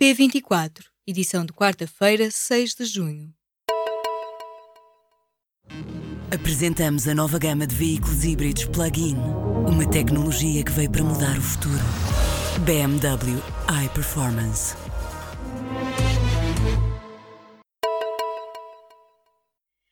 P24, edição de quarta-feira, 6 de junho. Apresentamos a nova gama de veículos híbridos plug-in. Uma tecnologia que veio para mudar o futuro. BMW iPerformance.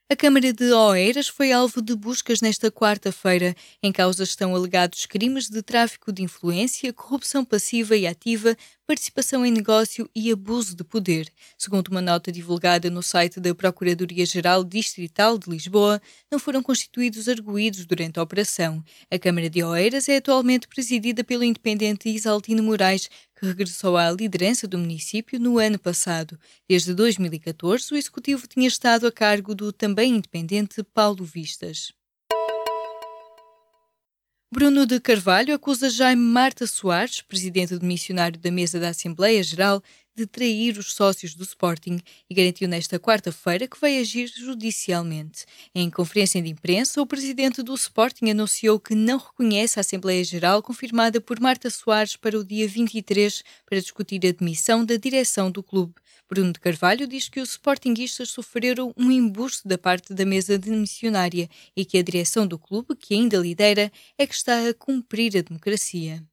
A Câmara de Oeiras foi alvo de buscas nesta quarta-feira. Em causa estão alegados crimes de tráfico de influência, corrupção passiva e ativa, participação em negócio e abuso de poder. Segundo uma nota divulgada no site da Procuradoria-Geral Distrital de Lisboa, não foram constituídos arguídos durante a operação. A Câmara de Oeiras é atualmente presidida pelo independente Isaltino Moraes, que regressou à liderança do município no ano passado. Desde 2014, o executivo tinha estado a cargo do também independente Paulo Vistas. Bruno de Carvalho acusa Jaime Marta Soares, presidente do missionário da mesa da Assembleia Geral, de trair os sócios do Sporting e garantiu nesta quarta-feira que vai agir judicialmente. Em conferência de imprensa, o presidente do Sporting anunciou que não reconhece a Assembleia Geral confirmada por Marta Soares para o dia 23 para discutir a demissão da direção do clube. Bruno de Carvalho diz que os sportinguistas sofreram um embuste da parte da mesa de missionária e que a direção do clube, que ainda lidera, é que está a cumprir a democracia.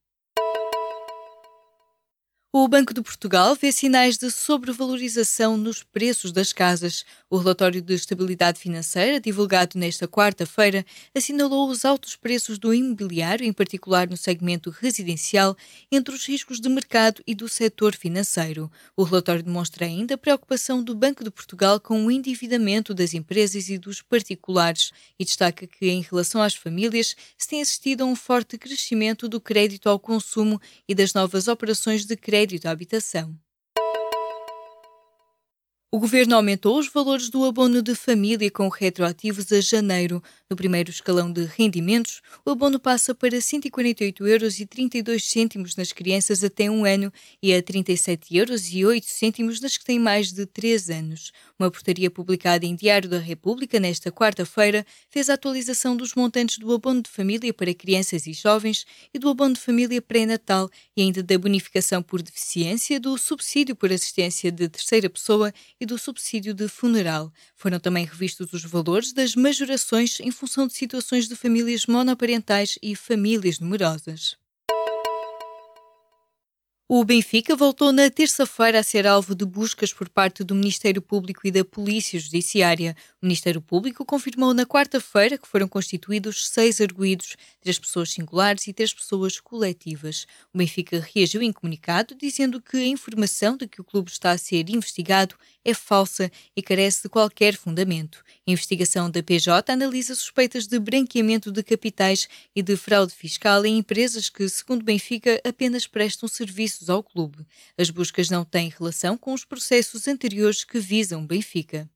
O Banco de Portugal vê sinais de sobrevalorização nos preços das casas. O relatório de estabilidade financeira, divulgado nesta quarta-feira, assinalou os altos preços do imobiliário, em particular no segmento residencial, entre os riscos de mercado e do setor financeiro. O relatório demonstra ainda a preocupação do Banco de Portugal com o endividamento das empresas e dos particulares e destaca que, em relação às famílias, se tem assistido a um forte crescimento do crédito ao consumo e das novas operações de crédito crédito à habitação. O governo aumentou os valores do abono de família com retroativos a janeiro. No primeiro escalão de rendimentos, o abono passa para 148,32 euros nas crianças até um ano e a 37,08 euros nas que têm mais de 3 anos. Uma portaria publicada em Diário da República nesta quarta-feira fez a atualização dos montantes do abono de família para crianças e jovens e do abono de família pré-natal e ainda da bonificação por deficiência, do subsídio por assistência de terceira pessoa e do subsídio de funeral. Foram também revistos os valores das majorações em função de situações de famílias monoparentais e famílias numerosas. O Benfica voltou na terça-feira a ser alvo de buscas por parte do Ministério Público e da Polícia Judiciária. O Ministério Público confirmou na quarta-feira que foram constituídos seis arguídos, três pessoas singulares e três pessoas coletivas. O Benfica reagiu em comunicado dizendo que a informação de que o clube está a ser investigado é falsa e carece de qualquer fundamento. A investigação da PJ analisa suspeitas de branqueamento de capitais e de fraude fiscal em empresas que, segundo Benfica, apenas prestam serviços ao clube. As buscas não têm relação com os processos anteriores que visam Benfica.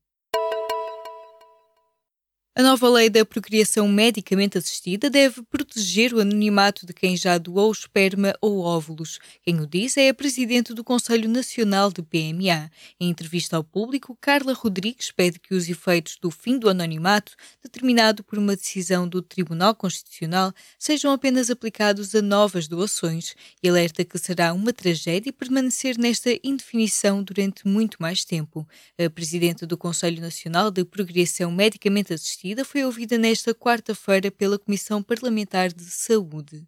A nova lei da procriação medicamente assistida deve proteger o anonimato de quem já doou esperma ou óvulos. Quem o diz é a presidente do Conselho Nacional de PMA. Em entrevista ao público, Carla Rodrigues pede que os efeitos do fim do anonimato, determinado por uma decisão do Tribunal Constitucional, sejam apenas aplicados a novas doações e alerta que será uma tragédia permanecer nesta indefinição durante muito mais tempo. A presidente do Conselho Nacional de Procriação Medicamente Assistida foi ouvida nesta quarta-feira pela Comissão Parlamentar de Saúde.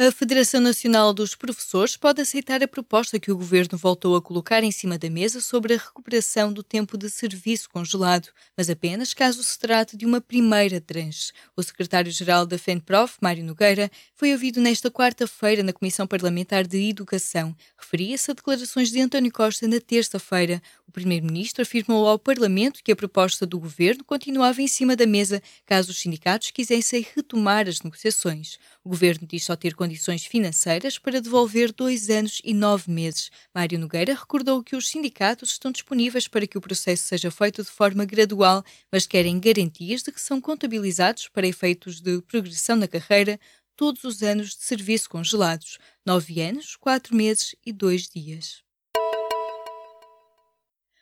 A Federação Nacional dos Professores pode aceitar a proposta que o governo voltou a colocar em cima da mesa sobre a recuperação do tempo de serviço congelado, mas apenas caso se trate de uma primeira tranche. O secretário-geral da FENPROF, Mário Nogueira, foi ouvido nesta quarta-feira na Comissão Parlamentar de Educação. Referia-se a declarações de António Costa na terça-feira. O primeiro-ministro afirmou ao Parlamento que a proposta do governo continuava em cima da mesa caso os sindicatos quisessem retomar as negociações. O governo diz só ter condições financeiras para devolver dois anos e nove meses. Mário Nogueira recordou que os sindicatos estão disponíveis para que o processo seja feito de forma gradual, mas querem garantias de que são contabilizados para efeitos de progressão na carreira todos os anos de serviço congelados, nove anos, quatro meses e dois dias.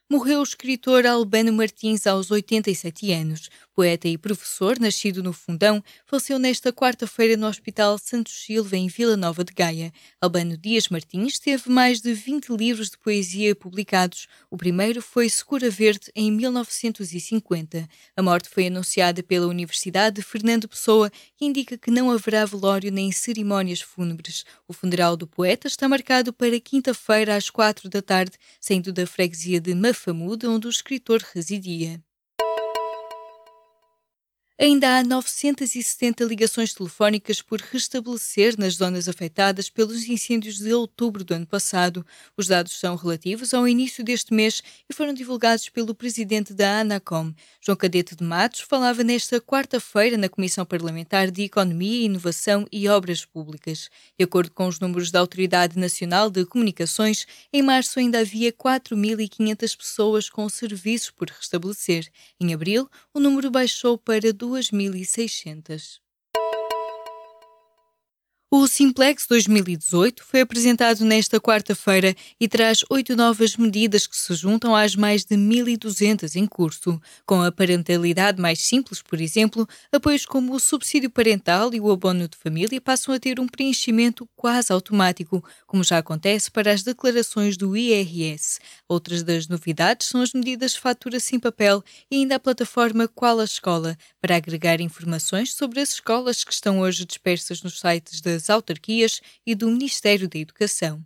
Morreu o escritor Albano Martins aos 87 anos. Poeta e professor, nascido no Fundão, faleceu nesta quarta-feira no Hospital Santos Silva, em Vila Nova de Gaia. Albano Dias Martins teve mais de 20 livros de poesia publicados. O primeiro foi Secura Verde, em 1950. A morte foi anunciada pela Universidade de Fernando Pessoa, que indica que não haverá velório nem cerimónias fúnebres. O funeral do poeta está marcado para quinta-feira, às quatro da tarde, saindo da freguesia de Mafamude, onde o escritor residia. Ainda há 970 ligações telefónicas por restabelecer nas zonas afetadas pelos incêndios de outubro do ano passado. Os dados são relativos ao início deste mês e foram divulgados pelo presidente da ANACOM. João Cadete de Matos falava nesta quarta-feira na Comissão Parlamentar de Economia, Inovação e Obras Públicas. De acordo com os números da Autoridade Nacional de Comunicações, em março ainda havia 4.500 pessoas com serviços por restabelecer. Em abril, o número baixou para 2.600. O Simplex 2018 foi apresentado nesta quarta-feira e traz oito novas medidas que se juntam às mais de 1.200 em curso. Com a parentalidade mais simples, por exemplo, apoios como o subsídio parental e o abono de família passam a ter um preenchimento quase automático, como já acontece para as declarações do IRS. Outras das novidades são as medidas fatura sem papel e ainda a plataforma Qual a Escola, para agregar informações sobre as escolas que estão hoje dispersas nos sites das autarquias e do Ministério da Educação.